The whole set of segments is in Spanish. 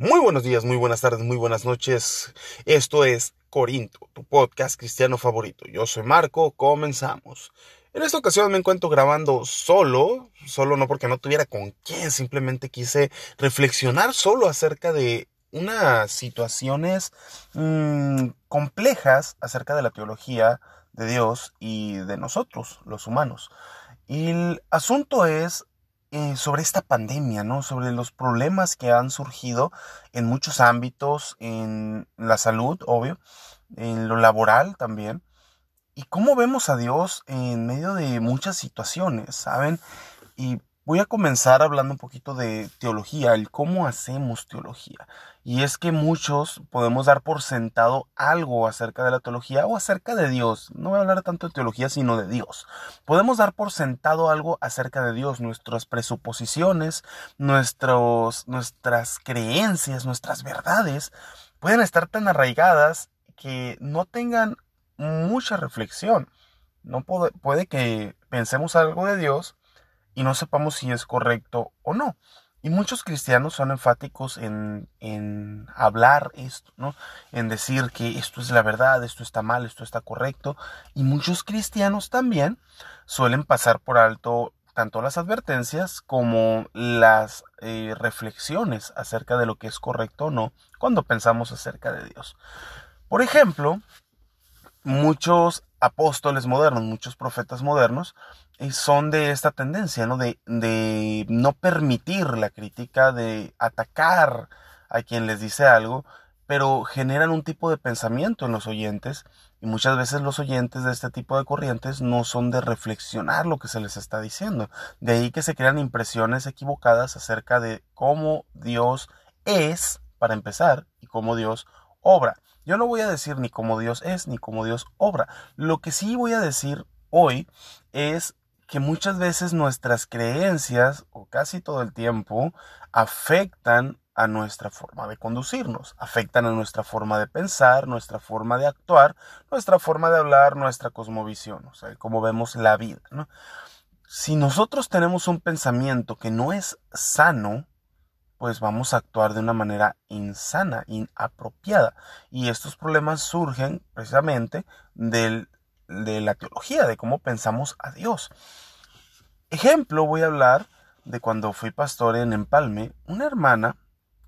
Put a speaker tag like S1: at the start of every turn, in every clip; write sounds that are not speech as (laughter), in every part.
S1: Muy buenos días, muy buenas tardes, muy buenas noches. Esto es Corinto, tu podcast cristiano favorito. Yo soy Marco, comenzamos. En esta ocasión me encuentro grabando solo, solo no porque no tuviera con quién, simplemente quise reflexionar solo acerca de unas situaciones mmm, complejas acerca de la teología de Dios y de nosotros, los humanos. Y el asunto es eh, sobre esta pandemia, ¿no? Sobre los problemas que han surgido en muchos ámbitos, en la salud, obvio, en lo laboral también. Y cómo vemos a Dios en medio de muchas situaciones, ¿saben? Y Voy a comenzar hablando un poquito de teología, el cómo hacemos teología. Y es que muchos podemos dar por sentado algo acerca de la teología o acerca de Dios. No voy a hablar tanto de teología, sino de Dios. Podemos dar por sentado algo acerca de Dios, nuestras presuposiciones, nuestros, nuestras creencias, nuestras verdades pueden estar tan arraigadas que no tengan mucha reflexión. No puede, puede que pensemos algo de Dios y no sepamos si es correcto o no. Y muchos cristianos son enfáticos en, en, hablar esto, ¿no? En decir que esto es la verdad, esto está mal, esto está correcto. Y muchos cristianos también suelen pasar por alto tanto las advertencias como las eh, reflexiones acerca de lo que es correcto o no cuando pensamos acerca de Dios. Por ejemplo, muchos apóstoles modernos, muchos profetas modernos, son de esta tendencia, ¿no? De, de no permitir la crítica, de atacar a quien les dice algo, pero generan un tipo de pensamiento en los oyentes y muchas veces los oyentes de este tipo de corrientes no son de reflexionar lo que se les está diciendo. De ahí que se crean impresiones equivocadas acerca de cómo Dios es, para empezar, y cómo Dios obra. Yo no voy a decir ni cómo Dios es, ni cómo Dios obra. Lo que sí voy a decir hoy es que muchas veces nuestras creencias, o casi todo el tiempo, afectan a nuestra forma de conducirnos, afectan a nuestra forma de pensar, nuestra forma de actuar, nuestra forma de hablar, nuestra cosmovisión, o sea, cómo vemos la vida. Si nosotros tenemos un pensamiento que no es sano, pues vamos a actuar de una manera insana, inapropiada. Y estos problemas surgen precisamente de la teología, de cómo pensamos a Dios. Ejemplo, voy a hablar de cuando fui pastor en Empalme. Una hermana,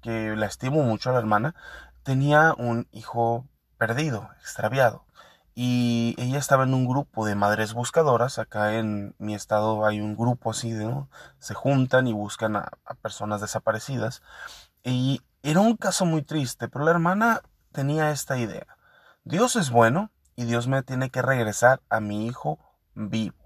S1: que la estimo mucho a la hermana, tenía un hijo perdido, extraviado y ella estaba en un grupo de madres buscadoras. Acá en mi estado hay un grupo así, ¿no? Se juntan y buscan a, personas desaparecidas. Y era un caso muy triste, pero la hermana tenía esta idea. Dios es bueno y Dios me tiene que regresar a mi hijo vivo.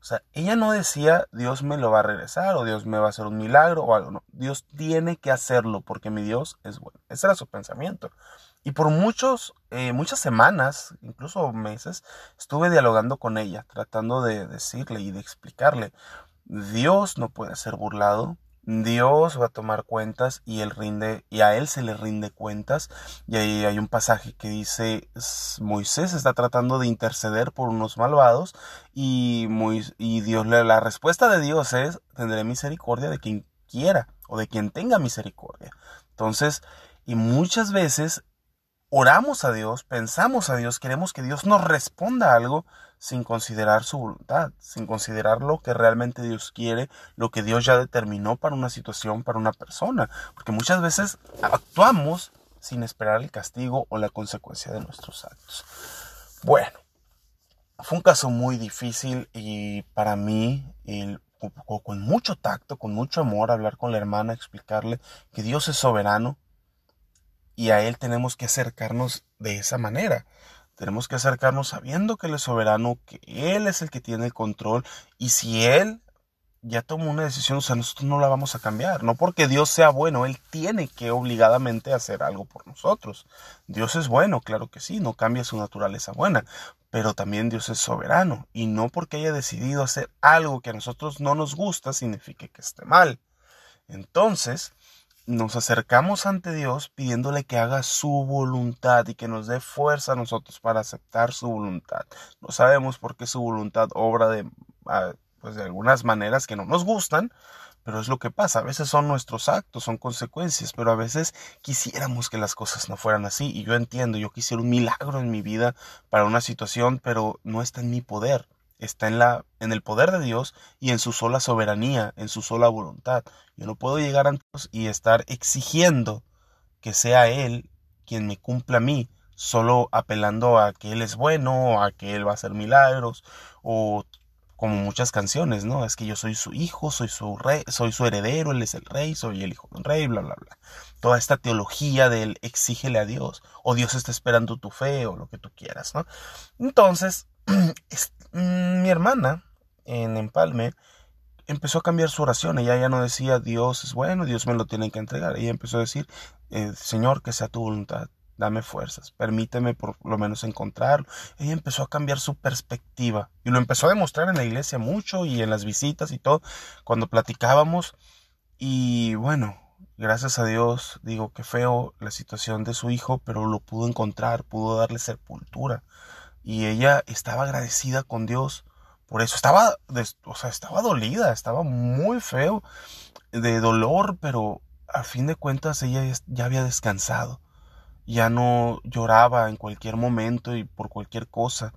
S1: O sea, ella no decía Dios me lo va a regresar o Dios me va a hacer un milagro o algo. No, Dios tiene que hacerlo porque mi Dios es bueno. Ese era su pensamiento. Y por muchos, eh, muchas semanas, incluso meses, estuve dialogando con ella, tratando de decirle y de explicarle, Dios no puede ser burlado, Dios va a tomar cuentas y él rinde y a él se le rinde cuentas y ahí hay un pasaje que dice Moisés está tratando de interceder por unos malvados y, y Dios la respuesta de Dios es tendré misericordia de quien quiera o de quien tenga misericordia. Entonces, y muchas veces oramos a Dios, pensamos a Dios, queremos que Dios nos responda algo sin considerar su voluntad, sin considerar lo que realmente Dios quiere, lo que Dios ya determinó para una situación, para una persona. Porque muchas veces actuamos sin esperar el castigo o la consecuencia de nuestros actos. Bueno, fue un caso muy difícil y para mí, con mucho tacto, con mucho amor, hablar con la hermana, explicarle que Dios es soberano, y a Él tenemos que acercarnos de esa manera. Tenemos que acercarnos sabiendo que Él es soberano, que Él es el que tiene el control y si Él ya tomó una decisión, o sea, nosotros no la vamos a cambiar. No porque Dios sea bueno, Él tiene que obligadamente hacer algo por nosotros. Dios es bueno, claro que sí, no cambia su naturaleza buena, pero también Dios es soberano y no porque haya decidido hacer algo que a nosotros no nos gusta significa que esté mal. Entonces, nos acercamos ante Dios pidiéndole que haga su voluntad y que nos dé fuerza a nosotros para aceptar su voluntad. No sabemos por qué su voluntad obra de, pues de algunas maneras que no nos gustan, pero es lo que pasa. A veces son nuestros actos, son consecuencias, pero a veces quisiéramos que las cosas no fueran así. Y yo entiendo, yo quisiera un milagro en mi vida para una situación, pero no está en mi poder. Está en, la, en el poder de Dios y en su sola soberanía, en su sola voluntad. Yo no puedo llegar a Dios y estar exigiendo que sea Él quien me cumpla a mí, solo apelando a que Él es bueno, a que Él va a hacer milagros, o como muchas canciones, ¿no? Es que yo soy su hijo, soy su rey, soy su heredero, él es el rey, soy el hijo del rey, bla, bla, bla. Toda esta teología del exígele a Dios, o Dios está esperando tu fe, o lo que tú quieras, ¿no? Entonces, (clears throat) mm, mi hermana en Empalme empezó a cambiar su oración. Ella ya no decía Dios es bueno, Dios me lo tiene que entregar. Ella empezó a decir, eh, Señor, que sea tu voluntad dame fuerzas, permíteme por lo menos encontrarlo. Ella empezó a cambiar su perspectiva y lo empezó a demostrar en la iglesia mucho y en las visitas y todo, cuando platicábamos. Y bueno, gracias a Dios, digo que feo la situación de su hijo, pero lo pudo encontrar, pudo darle sepultura. Y ella estaba agradecida con Dios. Por eso estaba, o sea, estaba dolida, estaba muy feo de dolor, pero a fin de cuentas ella ya había descansado ya no lloraba en cualquier momento y por cualquier cosa,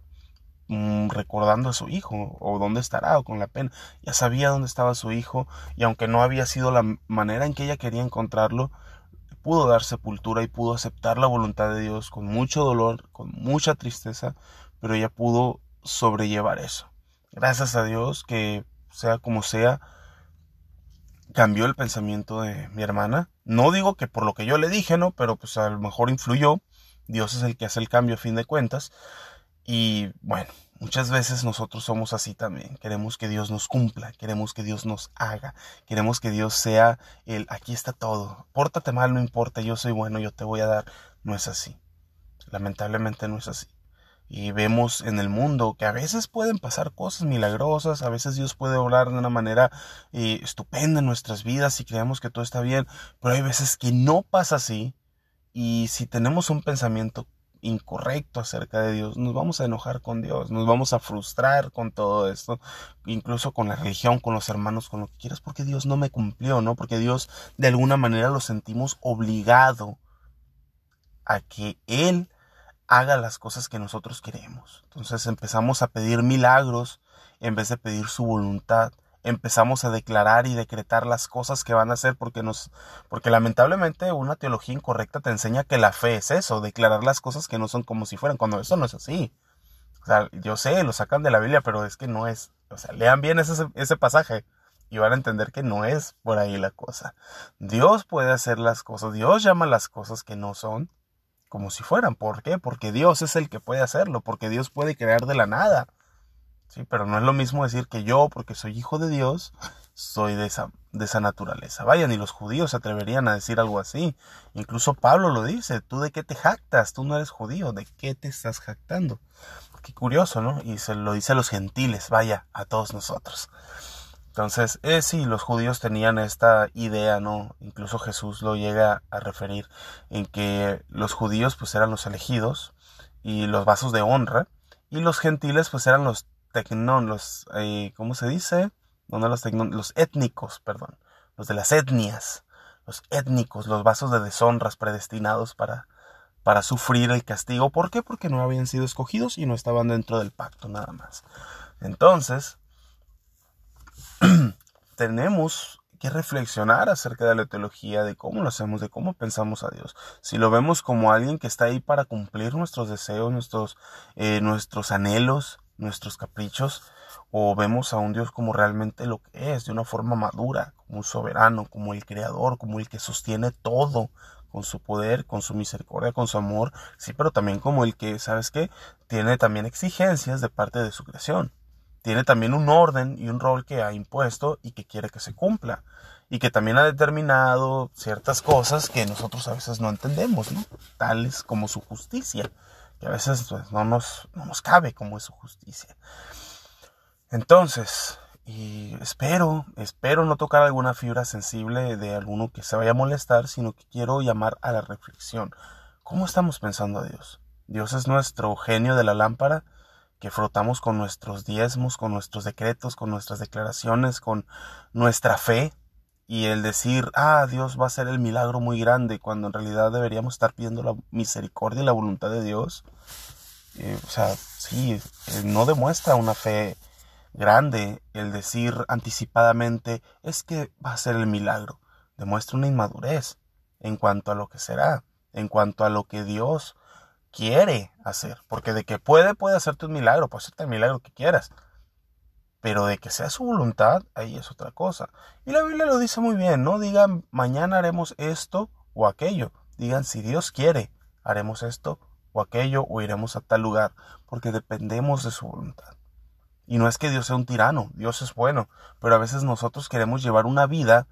S1: mm, recordando a su hijo o dónde estará o con la pena. Ya sabía dónde estaba su hijo y aunque no había sido la manera en que ella quería encontrarlo, pudo dar sepultura y pudo aceptar la voluntad de Dios con mucho dolor, con mucha tristeza, pero ella pudo sobrellevar eso. Gracias a Dios que sea como sea, cambió el pensamiento de mi hermana. No digo que por lo que yo le dije, ¿no? Pero pues a lo mejor influyó. Dios es el que hace el cambio a fin de cuentas. Y bueno, muchas veces nosotros somos así también. Queremos que Dios nos cumpla, queremos que Dios nos haga, queremos que Dios sea el aquí está todo. Pórtate mal, no importa, yo soy bueno, yo te voy a dar. No es así. Lamentablemente no es así y vemos en el mundo que a veces pueden pasar cosas milagrosas, a veces Dios puede obrar de una manera eh, estupenda en nuestras vidas y creemos que todo está bien, pero hay veces que no pasa así y si tenemos un pensamiento incorrecto acerca de Dios, nos vamos a enojar con Dios, nos vamos a frustrar con todo esto, incluso con la religión, con los hermanos, con lo que quieras, porque Dios no me cumplió, ¿no? Porque Dios de alguna manera lo sentimos obligado a que Él haga las cosas que nosotros queremos. Entonces empezamos a pedir milagros en vez de pedir su voluntad. Empezamos a declarar y decretar las cosas que van a hacer porque nos porque lamentablemente una teología incorrecta te enseña que la fe es eso, declarar las cosas que no son como si fueran, cuando eso no es así. O sea, yo sé, lo sacan de la Biblia, pero es que no es, o sea, lean bien ese, ese pasaje y van a entender que no es por ahí la cosa. Dios puede hacer las cosas, Dios llama las cosas que no son como si fueran. ¿Por qué? Porque Dios es el que puede hacerlo, porque Dios puede crear de la nada. Sí, pero no es lo mismo decir que yo, porque soy hijo de Dios, soy de esa, de esa naturaleza. Vaya, ni los judíos se atreverían a decir algo así. Incluso Pablo lo dice, ¿tú de qué te jactas? Tú no eres judío, ¿de qué te estás jactando? Qué curioso, ¿no? Y se lo dice a los gentiles, vaya, a todos nosotros. Entonces, eh, sí, los judíos tenían esta idea, ¿no? Incluso Jesús lo llega a referir en que los judíos pues eran los elegidos y los vasos de honra y los gentiles pues eran los tecnón, los, eh, ¿cómo se dice? No, no los tecnón, los étnicos, perdón, los de las etnias, los étnicos, los vasos de deshonras predestinados para, para sufrir el castigo. ¿Por qué? Porque no habían sido escogidos y no estaban dentro del pacto nada más. Entonces, (clears throat) tenemos que reflexionar acerca de la teología, de cómo lo hacemos, de cómo pensamos a Dios. Si lo vemos como alguien que está ahí para cumplir nuestros deseos, nuestros, eh, nuestros anhelos, nuestros caprichos, o vemos a un Dios como realmente lo que es, de una forma madura, como un soberano, como el creador, como el que sostiene todo con su poder, con su misericordia, con su amor, sí, pero también como el que, ¿sabes qué? Tiene también exigencias de parte de su creación tiene también un orden y un rol que ha impuesto y que quiere que se cumpla. Y que también ha determinado ciertas cosas que nosotros a veces no entendemos, ¿no? Tales como su justicia, que a veces pues, no, nos, no nos cabe como es su justicia. Entonces, y espero, espero no tocar alguna fibra sensible de alguno que se vaya a molestar, sino que quiero llamar a la reflexión. ¿Cómo estamos pensando a Dios? ¿Dios es nuestro genio de la lámpara? que frotamos con nuestros diezmos, con nuestros decretos, con nuestras declaraciones, con nuestra fe, y el decir, ah, Dios va a hacer el milagro muy grande, cuando en realidad deberíamos estar pidiendo la misericordia y la voluntad de Dios. Eh, o sea, sí, eh, no demuestra una fe grande el decir anticipadamente, es que va a ser el milagro. Demuestra una inmadurez en cuanto a lo que será, en cuanto a lo que Dios quiere hacer. Porque de que puede, puede hacerte un milagro, puede hacerte el milagro que quieras. Pero de que sea su voluntad, ahí es otra cosa. Y la Biblia lo dice muy bien, no digan mañana haremos esto o aquello. Digan si Dios quiere, haremos esto o aquello o iremos a tal lugar, porque dependemos de su voluntad. Y no es que Dios sea un tirano, Dios es bueno, pero a veces nosotros queremos llevar una vida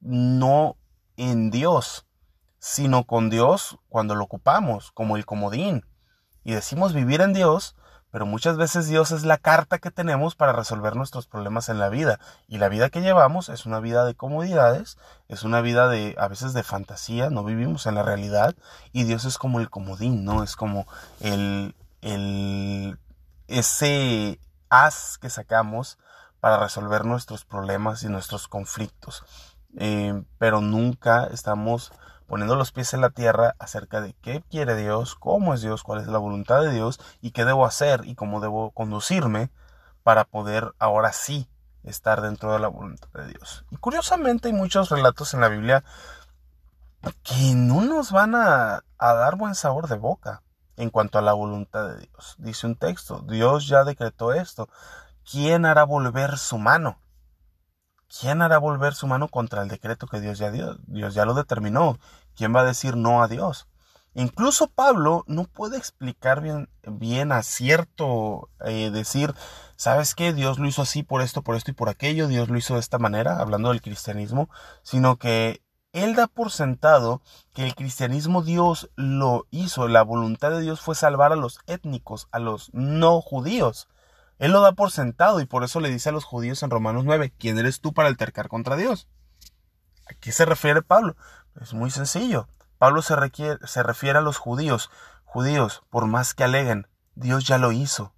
S1: no en Dios, sino con Dios cuando lo ocupamos, como el comodín. Y decimos vivir en Dios, pero muchas veces Dios es la carta que tenemos para resolver nuestros problemas en la vida. Y la vida que llevamos es una vida de comodidades, es una vida de a veces de fantasía, no vivimos en la realidad. Y Dios es como el comodín, ¿no? Es como el, el, ese as que sacamos para resolver nuestros problemas y nuestros conflictos. Eh, pero nunca estamos poniendo los pies en la tierra acerca de qué quiere Dios, cómo es Dios, cuál es la voluntad de Dios y qué debo hacer y cómo debo conducirme para poder ahora sí estar dentro de la voluntad de Dios. Y curiosamente hay muchos relatos en la Biblia que no nos van a, dar buen sabor de boca en cuanto a la voluntad de Dios. Dice un texto, Dios ya decretó esto. ¿Quién hará volver su mano? ¿Quién hará volver su mano contra el decreto que Dios ya dio? Dios ya lo determinó. ¿Quién va a decir no a Dios? Incluso Pablo no puede explicar bien, bien a cierto eh, decir, ¿sabes qué? Dios lo hizo así por esto, por esto y por aquello, Dios lo hizo de esta manera, hablando del cristianismo, sino que él da por sentado que el cristianismo Dios lo hizo, la voluntad de Dios fue salvar a los étnicos, a los no judíos. Él lo da por sentado y por eso le dice a los judíos en Romanos 9, ¿quién eres tú para altercar contra Dios? ¿A qué se refiere Pablo? Es muy sencillo. Pablo se, se refiere a los judíos. Judíos, por más que aleguen, Dios ya lo hizo.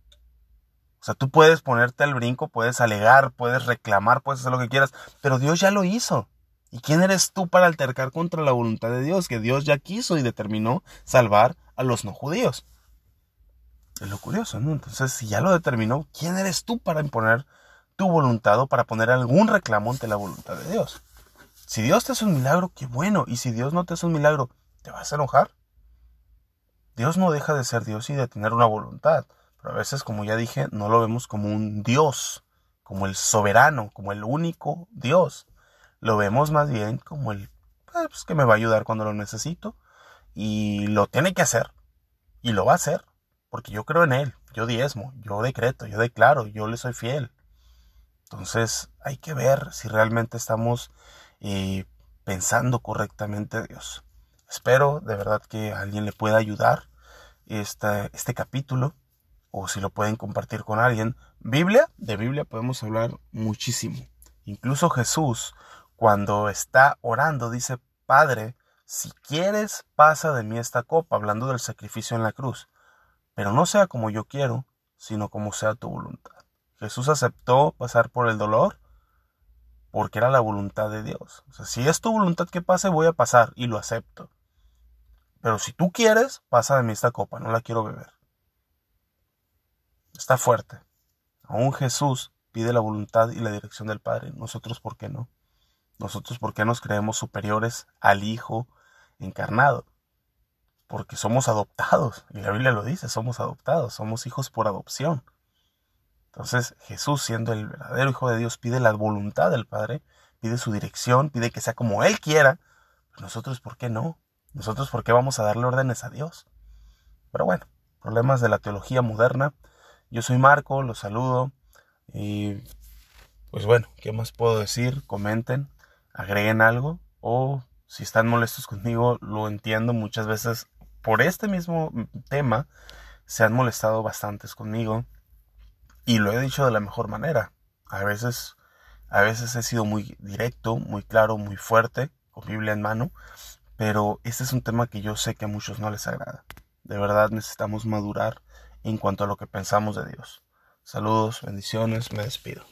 S1: O sea, tú puedes ponerte al brinco, puedes alegar, puedes reclamar, puedes hacer lo que quieras, pero Dios ya lo hizo. ¿Y quién eres tú para altercar contra la voluntad de Dios? Que Dios ya quiso y determinó salvar a los no judíos. Es lo curioso, ¿no? Entonces, si ya lo determinó, ¿quién eres tú para imponer tu voluntad o para poner algún reclamo ante la voluntad de Dios? Si Dios te hace un milagro, qué bueno. Y si Dios no te hace un milagro, ¿te vas a enojar? Dios no deja de ser Dios y de tener una voluntad. Pero a veces, como ya dije, no lo vemos como un Dios, como el soberano, como el único Dios. Lo vemos más bien como el pues, que me va a ayudar cuando lo necesito. Y lo tiene que hacer. Y lo va a hacer porque yo creo en Él, yo diezmo, yo decreto, yo declaro, yo le soy fiel. Entonces hay que ver si realmente estamos eh, pensando correctamente Dios. Espero de verdad que alguien le pueda ayudar este, este capítulo o si lo pueden compartir con alguien. Biblia, de Biblia podemos hablar muchísimo. Incluso Jesús, cuando está orando, dice, Padre, si quieres, pasa de mí esta copa, hablando del sacrificio en la cruz pero no sea como yo quiero, sino como sea tu voluntad. Jesús aceptó pasar por el dolor porque era la voluntad de Dios. O sea, si es tu voluntad que pase, voy a pasar y lo acepto. Pero si tú quieres, pasa de mí esta copa, no la quiero beber. Está fuerte. Aún Jesús pide la voluntad y la dirección del Padre. Nosotros, ¿por qué no? Nosotros, ¿por qué nos creemos superiores al Hijo encarnado? porque somos adoptados, y la Biblia lo dice, somos adoptados, somos hijos por adopción. Entonces Jesús, siendo el verdadero Hijo de Dios, pide la voluntad del Padre, pide su dirección, pide que sea como Él quiera. Nosotros, ¿por qué no? Nosotros, ¿por qué vamos a darle órdenes a Dios? Pero bueno, problemas de la teología moderna. Yo soy Marco, los saludo. Y pues bueno, ¿qué más puedo decir? Comenten, agreguen algo o si están molestos conmigo, lo entiendo. Muchas veces por este mismo tema se han molestado bastantes conmigo y lo he dicho de la mejor manera. A veces, a veces he sido muy directo, muy claro, muy fuerte, con Biblia en mano, pero este es un tema que yo sé que a muchos no les agrada. De verdad necesitamos madurar en cuanto a lo que pensamos de Dios. Saludos, bendiciones, me despido.